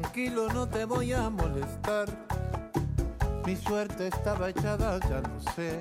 Tranquilo, no te voy a molestar. Mi suerte estaba echada, ya lo sé.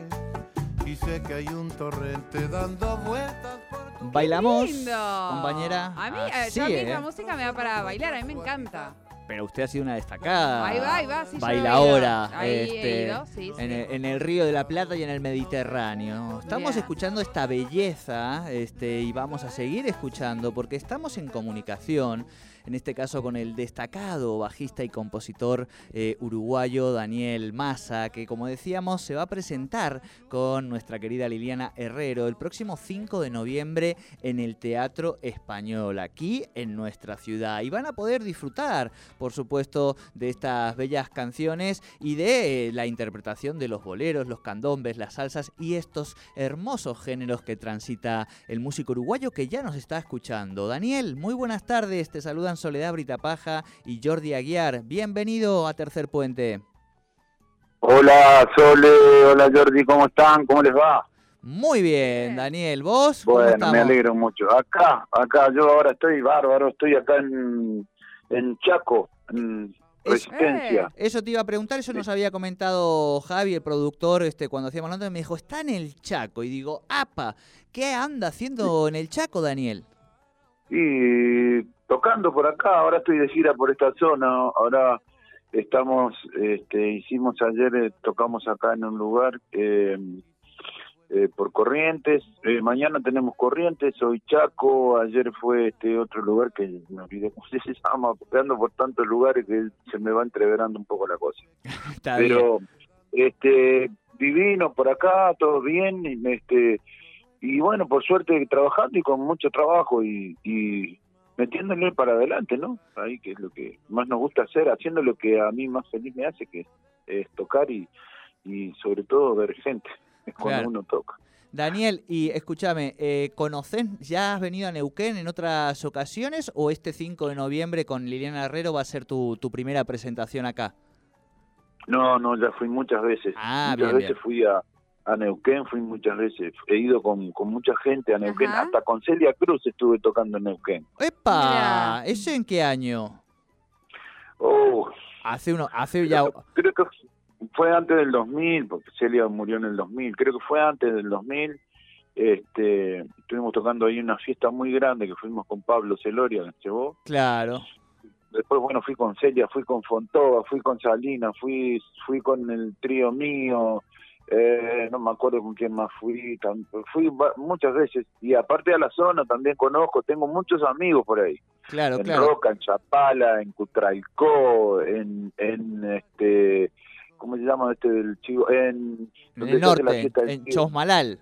Y sé que hay un torrente dando vueltas por Bailamos, Lindo. compañera. A mí, Así, yo a mí ¿eh? la música me da para bailar, a mí me encanta. Pero usted ha sido una destacada. Ahí va, ahí va, sí, Bailaora. este, ido, sí, sí. En, el, en el Río de la Plata y en el Mediterráneo. Estamos Bien. escuchando esta belleza este, y vamos a seguir escuchando porque estamos en comunicación. En este caso con el destacado bajista y compositor eh, uruguayo Daniel Massa, que como decíamos se va a presentar con nuestra querida Liliana Herrero el próximo 5 de noviembre en el Teatro Español, aquí en nuestra ciudad. Y van a poder disfrutar, por supuesto, de estas bellas canciones y de la interpretación de los boleros, los candombes, las salsas y estos hermosos géneros que transita el músico uruguayo que ya nos está escuchando. Daniel, muy buenas tardes, te saludan Soledad Britapaja y Jordi Aguiar. Bienvenido a Tercer Puente. Hola Sole, hola Jordi, ¿cómo están? ¿Cómo les va? Muy bien. Daniel, ¿vos? ¿Cómo Bueno, me alegro mucho. Acá, acá, yo ahora estoy bárbaro, estoy acá en, en Chaco, en Es- Resistencia. Eso te iba a preguntar, eso nos había comentado Javi, el productor, este, cuando hacíamos la me dijo, está en el Chaco. Y digo, apa, ¿qué anda haciendo en el Chaco, Daniel? Y tocando por acá, ahora estoy de gira por esta zona, ahora estamos, este, hicimos ayer, eh, tocamos acá en un lugar eh, eh, por Corrientes, eh, mañana tenemos Corrientes, hoy Chaco, ayer fue este otro lugar que me olvidé cómo se llama, ando por tantos lugares que se me va entreverando un poco la cosa. Está bien. Pero, este, divino por acá, todo bien, este, y bueno, por suerte trabajando y con mucho trabajo y, y metiéndole para adelante, ¿no? Ahí que es lo que más nos gusta hacer, haciendo lo que a mí más feliz me hace, que es tocar y, y sobre todo ver gente, es cuando Claro. uno toca. Daniel, y escúchame, eh, ¿conocés, ya has venido a Neuquén en otras ocasiones o este 5 de noviembre con Liliana Herrero va a ser tu, tu primera presentación acá? No, no, ya fui muchas veces. Ah, muchas bien, veces bien. fui a, a Neuquén, fui muchas veces. He ido con, con mucha gente a Neuquén. Ajá. Hasta con Celia Cruz estuve tocando en Neuquén. ¡Epa! ¿Eso en qué año? Oh, Hace uno, hace ya... creo que fue antes del 2000, porque Celia murió en el 2000. Creo que fue antes del 2000. Este, estuvimos tocando ahí una fiesta muy grande que fuimos con Pablo Celoria, que llevó. Claro. Después, bueno, fui con Celia, fui con Fontova, fui con Salina, fui fui con el trío mío, eh, no me acuerdo con quién más fui, fui muchas veces. Y aparte de la zona también conozco, tengo muchos amigos por ahí. Claro, en claro. Roca, en Chapala, en Cutralcó, en, en este, ¿cómo se llama este del chivo? En, el la norte, fiesta del en chivo. Chosmalal.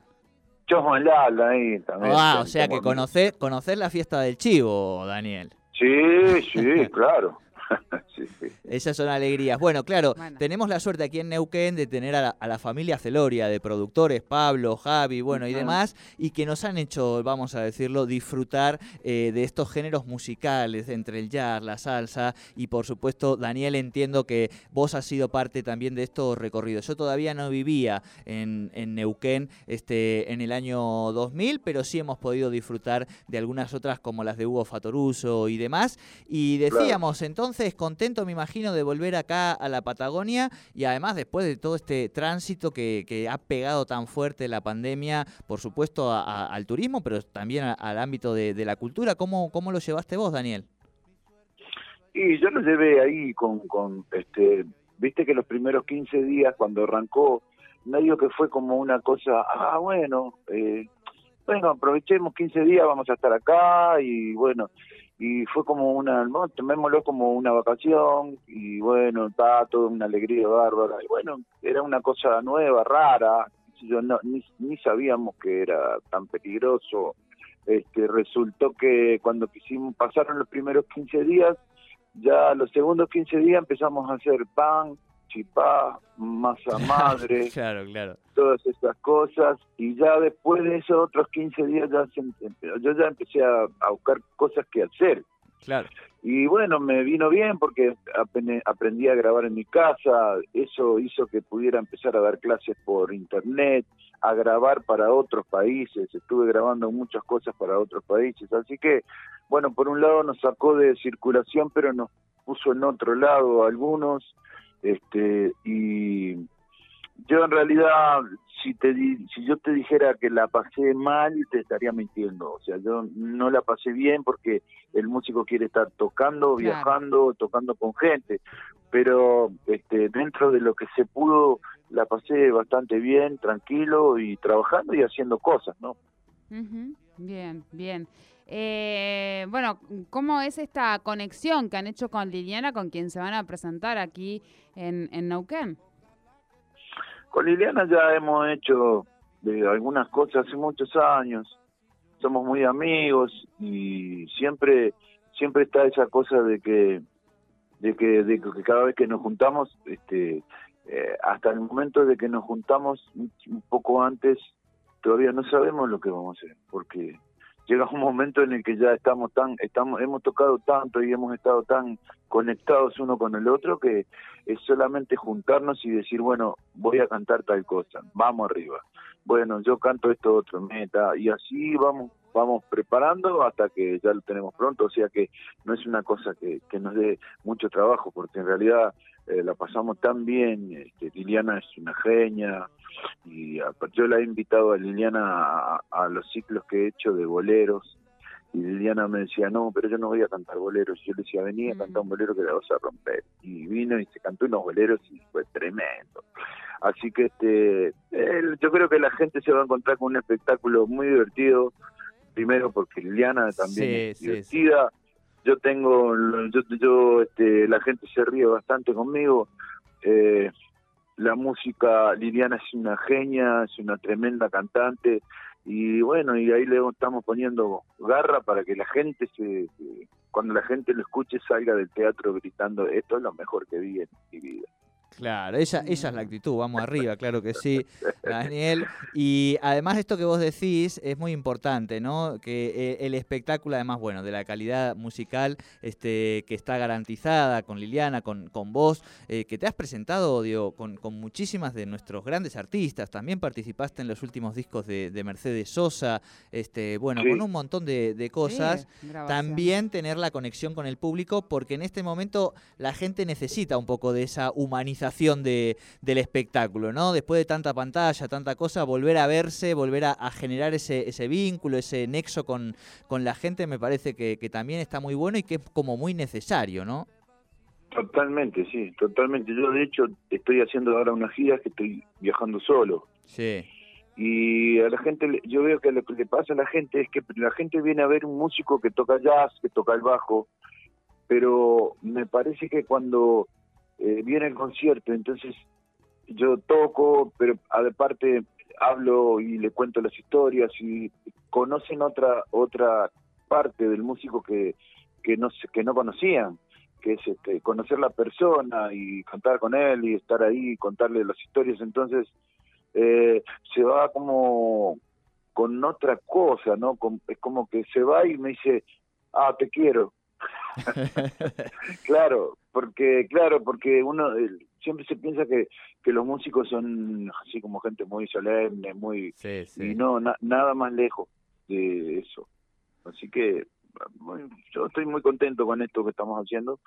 Chosmalal, ahí también. Ah, o sea que conocés la fiesta del chivo, Daniel. Sí, sí, claro. sí, sí. Esas son alegrías. Bueno, claro, Bueno. tenemos la suerte aquí en Neuquén de tener a la, a la familia Celoria, de productores, Pablo, Javi, bueno, y demás, y que nos han hecho, vamos a decirlo, disfrutar eh, de estos géneros musicales, entre el jazz, la salsa, y por supuesto, Daniel, entiendo que vos has sido parte también de estos recorridos. Yo todavía no vivía en, en Neuquén este, en el año 2000, pero sí hemos podido disfrutar de algunas otras como las de Hugo Fatoruso y demás. Y decíamos, entonces, contento me imagino de volver acá a la Patagonia y además después de todo este tránsito que, que ha pegado tan fuerte la pandemia, por supuesto a- al turismo, pero también a- al ámbito de, de la cultura, ¿cómo, ¿cómo lo llevaste vos, Daniel? Y yo lo llevé ahí con, con este, viste que los primeros 15 días cuando arrancó, medio que fue como una cosa, ah, bueno, eh, bueno, aprovechemos 15 días, vamos a estar acá y bueno, y fue como una, ¿no? tomémoslo como una vacación y bueno, está toda una alegría bárbara y bueno, era una cosa nueva, rara, yo no, ni, ni sabíamos que era tan peligroso. Este, resultó que cuando quisimos, pasaron los primeros 15 días, ya los segundos 15 días empezamos a hacer pan, chipá, masa madre, claro, claro. todas esas cosas y ya después de esos otros 15 días ya se, yo ya empecé a, a, buscar cosas que hacer. Claro. Y bueno, me vino bien porque aprendí a grabar en mi casa, eso hizo que pudiera empezar a dar clases por internet, a grabar para otros países, estuve grabando muchas cosas para otros países, así que bueno, por un lado nos sacó de circulación, pero nos puso en otro lado algunos, este y yo en realidad si te si yo te dijera que la pasé mal te estaría mintiendo. O sea yo no la pasé bien porque el músico quiere estar tocando viajando tocando con gente. Pero este dentro de lo que se pudo la pasé bastante bien tranquilo y trabajando y haciendo cosas no Bien, bien. Eh, bueno, ¿cómo es esta conexión que han hecho con Liliana, con quien se van a presentar aquí en, en Neuquén? Con Liliana ya hemos hecho de algunas cosas hace muchos años. Somos muy amigos y siempre siempre está esa cosa de que de que, de que cada vez que nos juntamos, este, eh, hasta el momento de que nos juntamos un un poco antes, todavía no sabemos lo que vamos a hacer, porque llega un momento en el que ya estamos tan, estamos, hemos tocado tanto y hemos estado tan conectados uno con el otro que es solamente juntarnos y decir, bueno, voy a cantar tal cosa, vamos arriba. Bueno, yo canto esto otro, meta, y así vamos vamos preparando hasta que ya lo tenemos pronto, o sea que no es una cosa que, que nos dé mucho trabajo, porque en realidad eh, la pasamos tan bien, este, Liliana es una genia, y a- yo la he invitado a Liliana a, a los ciclos que he hecho de boleros, y Liliana me decía, no, pero yo no voy a cantar boleros. Y yo le decía, vení a cantar un bolero que la vas a romper. Y vino y se cantó unos boleros y fue tremendo. Así que este, yo creo que la gente se va a encontrar con un espectáculo muy divertido. Primero porque Liliana también Sí, es sí, divertida. Yo tengo, yo, yo este, la gente se ríe bastante conmigo. Eh, la música, Liliana es una genia, es una tremenda cantante y bueno, y ahí le estamos poniendo garra para que la gente se, cuando la gente lo escuche salga del teatro gritando esto es lo mejor que vi en mi vida. Claro, ella, ella es la actitud, vamos arriba, claro que sí, Daniel. Y además esto que vos decís es muy importante, ¿no? Que eh, el espectáculo, además, bueno, de la calidad musical este, que está garantizada con Liliana, con, con vos, eh, que te has presentado, digo, con, con muchísimas de nuestros grandes artistas. También participaste en los últimos discos de, de Mercedes Sosa, este, bueno, Sí. con un montón de, de cosas. Sí. También tener la conexión con el público, porque en este momento la gente necesita un poco de esa humanización de, del espectáculo, ¿no? Después de tanta pantalla, tanta cosa, volver a verse, volver a, a generar ese, ese vínculo, ese nexo con, con la gente, me parece que, que también está muy bueno y que es como muy necesario, ¿no? Totalmente, sí, totalmente. Yo de hecho estoy haciendo ahora unas giras que estoy viajando solo. Sí, Y a la gente, yo veo que lo que le pasa a la gente es que la gente viene a ver un músico que toca jazz, que toca el bajo, pero me parece que cuando eh, viene el concierto, entonces yo toco, pero aparte hablo y le cuento las historias y conocen otra otra parte del músico que que no que no conocían que es este, conocer la persona y cantar con él y estar ahí y contarle las historias. Entonces eh, se va como con otra cosa no Con- es como que se va y me dice ah te quiero claro porque claro porque uno siempre se piensa que que los músicos son así como gente muy solemne muy sí, y no na- nada más lejos de eso. Así que bueno, yo estoy muy contento con esto que estamos haciendo.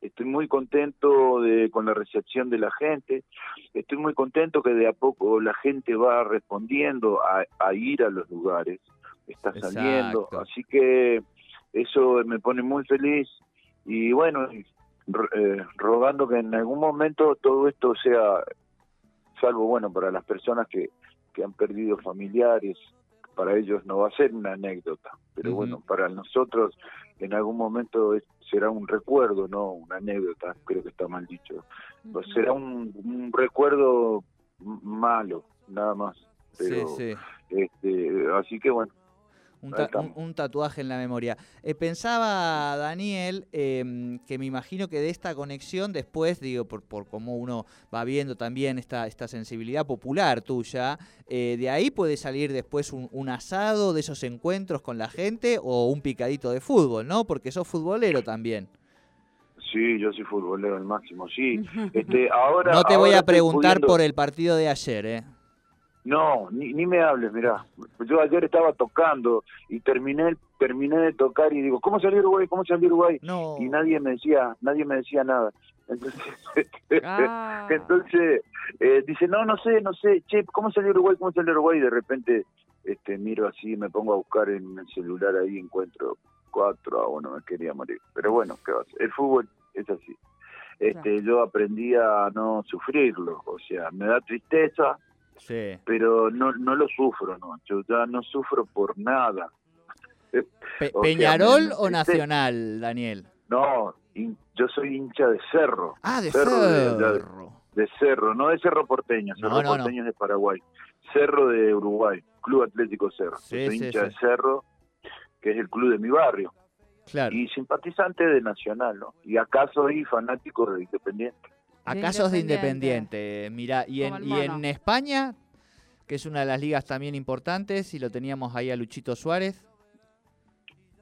Estoy muy contento de con la recepción de la gente. Estoy muy contento que de a poco la gente va respondiendo a, a ir a los lugares. Está saliendo. Exacto. así que eso me pone muy feliz y bueno eh, rogando que en algún momento todo esto sea salvo bueno para las personas que, que han perdido familiares para ellos no va a ser una anécdota pero bueno, para nosotros en algún momento es- será un recuerdo, no una anécdota, creo que está mal dicho. Pues será un, un recuerdo malo, nada más. Pero, sí, sí. Este, así que bueno, Un, Ahí ta- estamos. un- un tatuaje en la memoria. Eh, pensaba, Daniel, em, que me imagino que de esta conexión después, digo, por, por cómo uno va viendo también esta, esta sensibilidad popular tuya, eh, de ahí puede salir después un, un asado de esos encuentros con la gente o un picadito de fútbol, ¿no? Porque sos futbolero también. sí, yo soy futbolero al máximo, sí. Este, ahora, No te voy a preguntar pudiendo- por el partido de ayer, ¿eh? No, ni, ni me hables, mirá. Yo ayer estaba tocando y terminé terminé de tocar y digo, ¿cómo salió Uruguay? ¿Cómo salió Uruguay? No. Y nadie me decía, nadie me decía nada. Entonces, Ah. entonces eh, dice, no, no sé, no sé, che, ¿cómo salió Uruguay? ¿Cómo salió Uruguay? Y de repente este, miro así, me pongo a buscar en el celular ahí, encuentro cuatro a uno, me quería morir. Pero bueno, ¿qué va? El fútbol es así. Este, Yo aprendí a no sufrirlo, o sea, me da tristeza, Sí. pero no no lo sufro, no, yo ya no sufro por nada. Pe- ¿Peñarol o Nacional, Daniel? No, yo soy hincha de Cerro, Ah, de Cerro de- de- Cerro. de Cerro, no de Cerro Porteño, Cerro No, no, no. Porteño es de Paraguay, Cerro de Uruguay, Club Atlético Cerro. Sí, soy sí, hincha sí. de Cerro, que es el club de mi barrio, Claro. y simpatizante de Nacional, ¿no? Y acá soy fanático de Independiente. Acá De sos de Independiente. Mira, y en, y en. España, que es una de las ligas también importantes, y lo teníamos ahí a Luchito Suárez.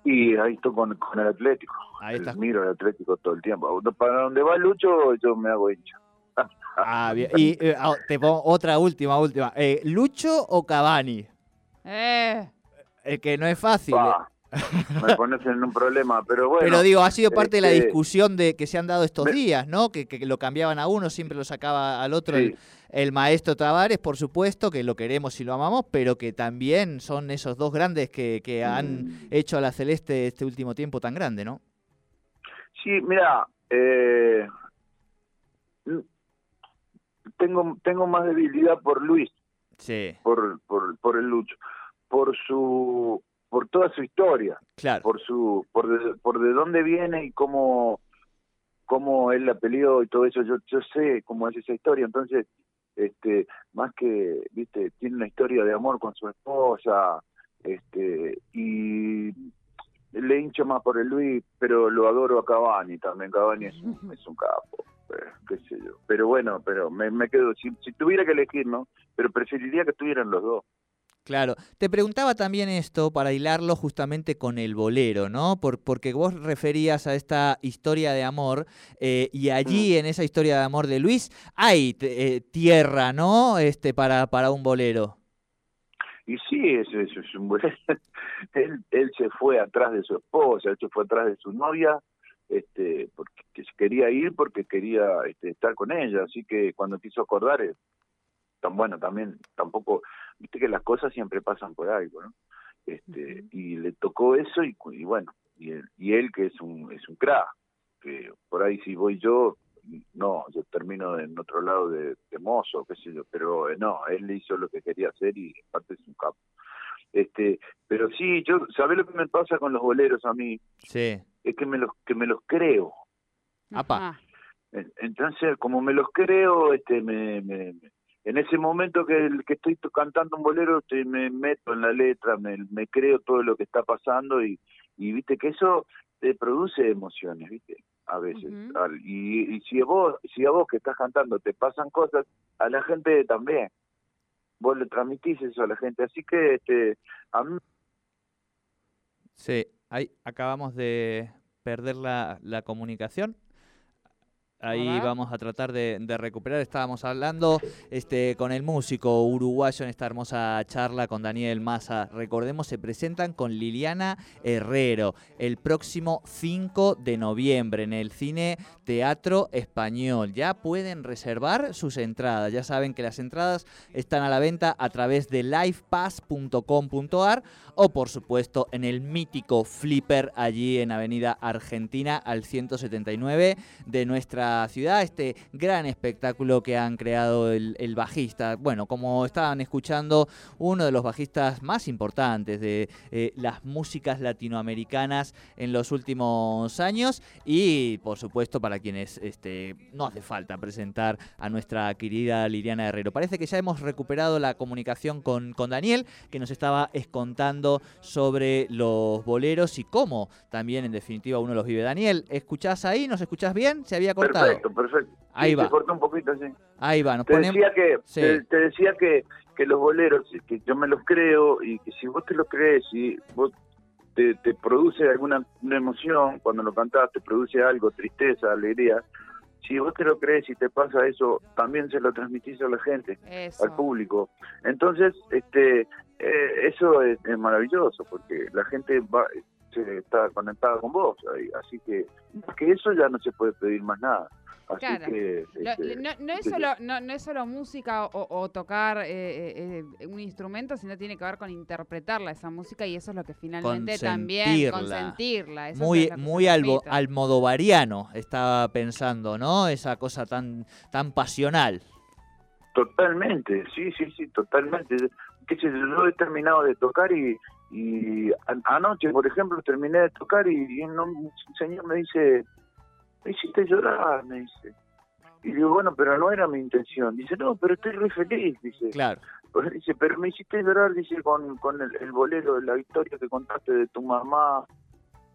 Y ahí estoy con, con el Atlético. Ahí El- estás. Miro el Atlético todo el tiempo. Para donde va Lucho, yo me hago hincha. Ah, bien. Y eh, ah, te pongo otra última, última. Eh, ¿Lucho o Cavani? Eh, El que no es fácil. eh. Me pones en un problema, pero bueno. Pero digo, ha sido parte de la este, discusión de que se han dado estos me- días, ¿no? Que, que lo cambiaban a uno, siempre lo sacaba al otro sí, el, el maestro Tavares, por supuesto, que lo queremos y lo amamos, pero que también son esos dos grandes que, que han Mm. hecho a la Celeste este último tiempo tan grande, ¿no? Sí, mira, eh, tengo tengo más debilidad por Luis, Sí, por por por el Lucho, por su por toda su historia, claro. por su por de, por de dónde viene y cómo cómo él la peleó y todo eso. Yo yo sé cómo es esa historia, entonces este más que viste tiene una historia de amor con su esposa este y le hincho más por el Luis pero lo adoro a Cavani también. Cavani es un, es un capo eh, qué sé yo. Pero bueno pero me, me quedo si, si tuviera que elegir no pero preferiría que estuvieran los dos Claro, te preguntaba también esto para hilarlo justamente con el bolero, ¿no? Por, porque vos referías a esta historia de amor eh, y allí en esa historia de amor de Luis hay eh, tierra, ¿no? Este para, para un bolero. Y sí, eso, eso es un buen... él, él se fue atrás de su esposa, él se fue atrás de su novia, este, porque quería ir porque quería este, estar con ella, así que cuando quiso acordar, eh, tan bueno, también tampoco, viste que las cosas siempre pasan por algo, ¿no? Este, y le tocó eso y, cu- y bueno, y él, y él que es un es un crack, que por ahí si voy yo, no, yo termino en otro lado de, de mozo, qué sé yo, pero eh, no, él hizo lo que quería hacer y aparte es un capo. Este, pero sí, yo, ¿sabés lo que me pasa con los boleros a mí? Sí. Es que me los que me los creo. Apa. Entonces, como me los creo, este, me- me- en ese momento que, el- que estoy to- cantando un bolero, este, me meto en la letra, me, me creo todo lo que está pasando y, y viste que eso te produce emociones, viste, a veces. Y, y si a vos, si a vos que estás cantando te pasan cosas, a la gente también. Vos le transmitís eso a la gente, así que este, a mí Sí, ahí acabamos de perder la, la comunicación. Ahí vamos a tratar de, de recuperar. Estábamos hablando este, con el músico uruguayo en esta hermosa charla con Daniel Massa. Recordemos, se presentan con Liliana Herrero el próximo 5 de noviembre en el Cine Teatro Español. Ya pueden reservar sus entradas. Ya saben que las entradas están a la venta a través de livepass.com.ar o por supuesto en el mítico Flipper allí en Avenida Argentina al 179 de nuestra ciudad, este gran espectáculo que han creado el, el bajista. Bueno, como estaban escuchando, uno de los bajistas más importantes de eh, las músicas latinoamericanas en los últimos años y por supuesto para quienes este, no hace falta presentar a nuestra querida Liliana Herrero. Parece que ya hemos recuperado la comunicación con, con Daniel, que nos estaba contando sobre los boleros y cómo también en definitiva uno los vive. Daniel, ¿escuchás ahí? ¿Nos escuchás bien? ¿Se había cortado? Perfecto, perfecto. Ahí Sí, va. Se cortó un poquito, sí. Ahí va, nos Te ponemos... decía que, Sí. te, te decía que, que los boleros, que yo me los creo y que si vos te los crees y vos te, te produce alguna una emoción cuando lo cantás, te produce algo, tristeza, alegría, si vos te lo crees y te pasa eso, también se lo transmitís a la gente, Eso. al público. Entonces, este, eh, eso es, es maravilloso porque la gente va se está conectada con vos, ahí. así que más que eso ya no se puede pedir más nada. Así Claro. que Lo- este, no, no es solo, no, no es solo música o, o tocar eh, eh, eh, un instrumento, sino tiene que ver con interpretarla esa música y eso es lo que finalmente también Consentirla. eso muy es que muy albo- almodovariano estaba pensando, ¿no? Esa cosa tan tan pasional. Totalmente, sí, sí, sí, totalmente. Yo, yo he terminado de tocar y, y anoche, por ejemplo, terminé de tocar y, y no- un señor me dice, me hiciste llorar, me dice. Y digo, bueno, pero no era mi intención. Dice, no, pero estoy re feliz, dice. Claro. Pues dice, pero me hiciste llorar, dice, con, con el, el bolero, la historia que contaste de tu mamá,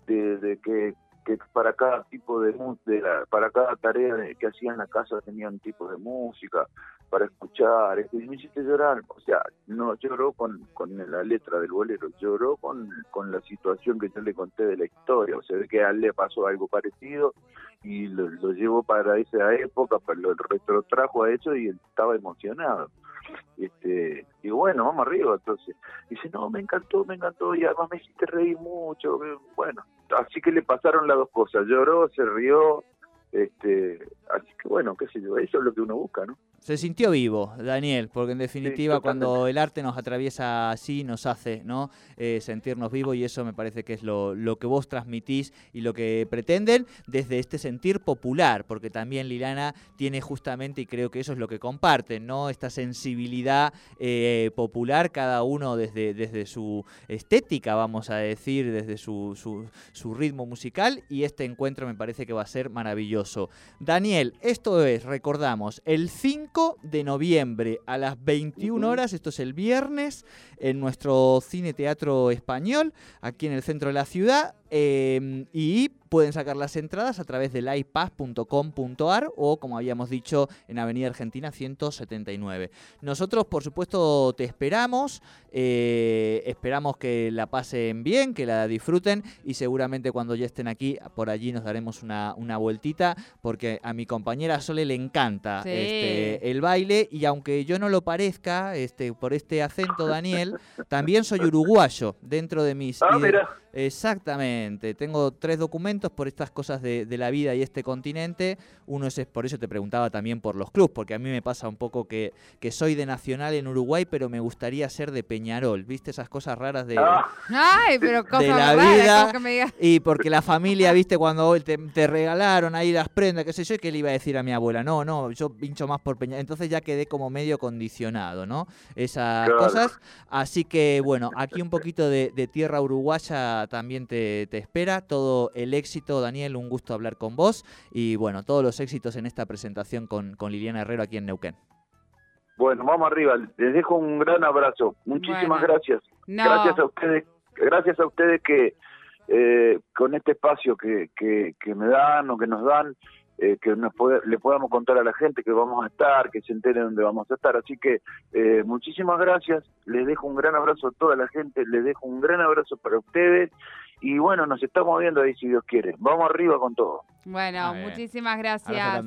de, de que, que para cada tipo de, de la- para cada tarea de- que hacía en la casa tenía un tipo de música para escuchar, este, y me hiciste llorar, o sea, no lloró con, con la letra del bolero, lloró con, con la situación que yo le conté de la historia, o sea, de que a él le pasó algo parecido y lo, lo llevó para esa época, para lo retrotrajo a eso y él estaba emocionado. Este, digo, bueno, vamos arriba, entonces. Dice, no, me encantó, me encantó, y además me hiciste reír mucho. Bueno, así que le pasaron las dos cosas, lloró, se rió, este, así que bueno, qué sé yo, eso es lo que uno busca, ¿no? Se sintió vivo, Daniel, porque en definitiva cuando el arte nos atraviesa así, nos hace ¿no? Eh, sentirnos vivos y eso me parece que es lo, lo que vos transmitís y lo que pretenden desde este sentir popular, porque también Lilana tiene justamente, y creo que eso es lo que comparten, ¿no? esta sensibilidad eh, popular, cada uno desde, desde su estética, vamos a decir, desde su, su, su ritmo musical, y este encuentro me parece que va a ser maravilloso. Daniel, esto es, recordamos, el 5 de noviembre a las 21 horas, esto es el viernes, en nuestro Cine Teatro Español, aquí en el centro de la ciudad, eh, y pueden sacar las entradas a través de livepass.com.ar o, como habíamos dicho, en Avenida Argentina 179. Nosotros, por supuesto, te esperamos, eh, esperamos que la pasen bien, que la disfruten y seguramente cuando ya estén aquí, por allí nos daremos una, una vueltita, porque a mi compañera Sole le encanta Sí. este, el baile y aunque yo no lo parezca, este, por este acento, Daniel, también soy uruguayo dentro de mis... Ah, mira, Exactamente, tengo tres documentos por estas cosas de, de la vida y este continente. Uno es, por eso te preguntaba también por los clubs, porque a mí me pasa un poco que, que soy de Nacional en Uruguay, pero me gustaría ser de Peñarol, ¿viste? Esas cosas raras de... ah, Ay, pero cosas la vida. como que me digas. Y porque la familia, viste, cuando te, te regalaron ahí las prendas, qué sé yo, ¿qué le iba a decir a mi abuela? No, no, yo pincho más por Peñarol. Entonces ya quedé como medio condicionado, ¿no? Esas Claro. cosas. Así que, bueno, aquí un poquito de, de tierra uruguaya también te, te espera. Todo el éxito, Daniel, un gusto hablar con vos. Y bueno, todos los éxitos en esta presentación con, con Liliana Herrero aquí en Neuquén. bueno, vamos arriba, les dejo un gran abrazo, muchísimas Bueno. gracias. No. Gracias a ustedes, gracias a ustedes que eh, con este espacio que, que, que me dan o que nos dan, eh, que nos puede- le podamos contar a la gente que vamos a estar, que se enteren dónde vamos a estar. Así que eh, muchísimas gracias, les dejo un gran abrazo a toda la gente, les dejo un gran abrazo para ustedes y bueno, nos estamos viendo ahí si Dios quiere. Vamos arriba con todo. Bueno, muchísimas gracias.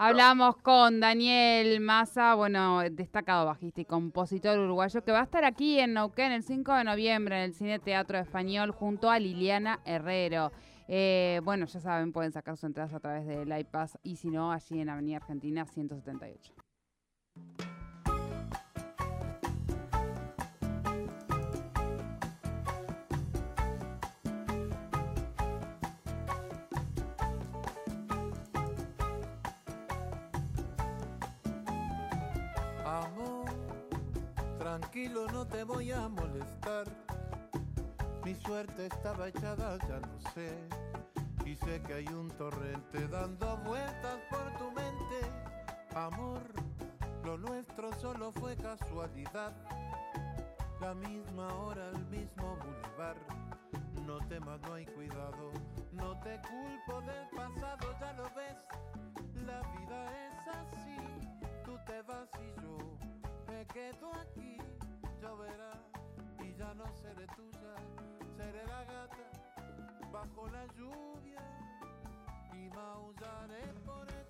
Hablamos con Daniel Massa, bueno, destacado bajista y compositor uruguayo, que va a estar aquí en Neuquén el 5 de noviembre en el Cine Teatro Español junto a Liliana Herrero. Eh, bueno, ya saben, pueden sacar sus entradas a través del iPass y si no, allí en Avenida Argentina 178. Amor, tranquilo, no te voy a molestar. Mi suerte estaba echada, ya no sé. Y sé que hay un torrente dando vueltas por tu mente. Amor, lo nuestro solo fue casualidad. La misma hora, el mismo bulevar. No temas, no hay cuidado. No te culpo del pasado, ya lo ves. La vida es así. Tú te vas y yo me quedo aquí. Lloverá y ya no seré tuya seré la gata bajo la lluvia y maullaré por el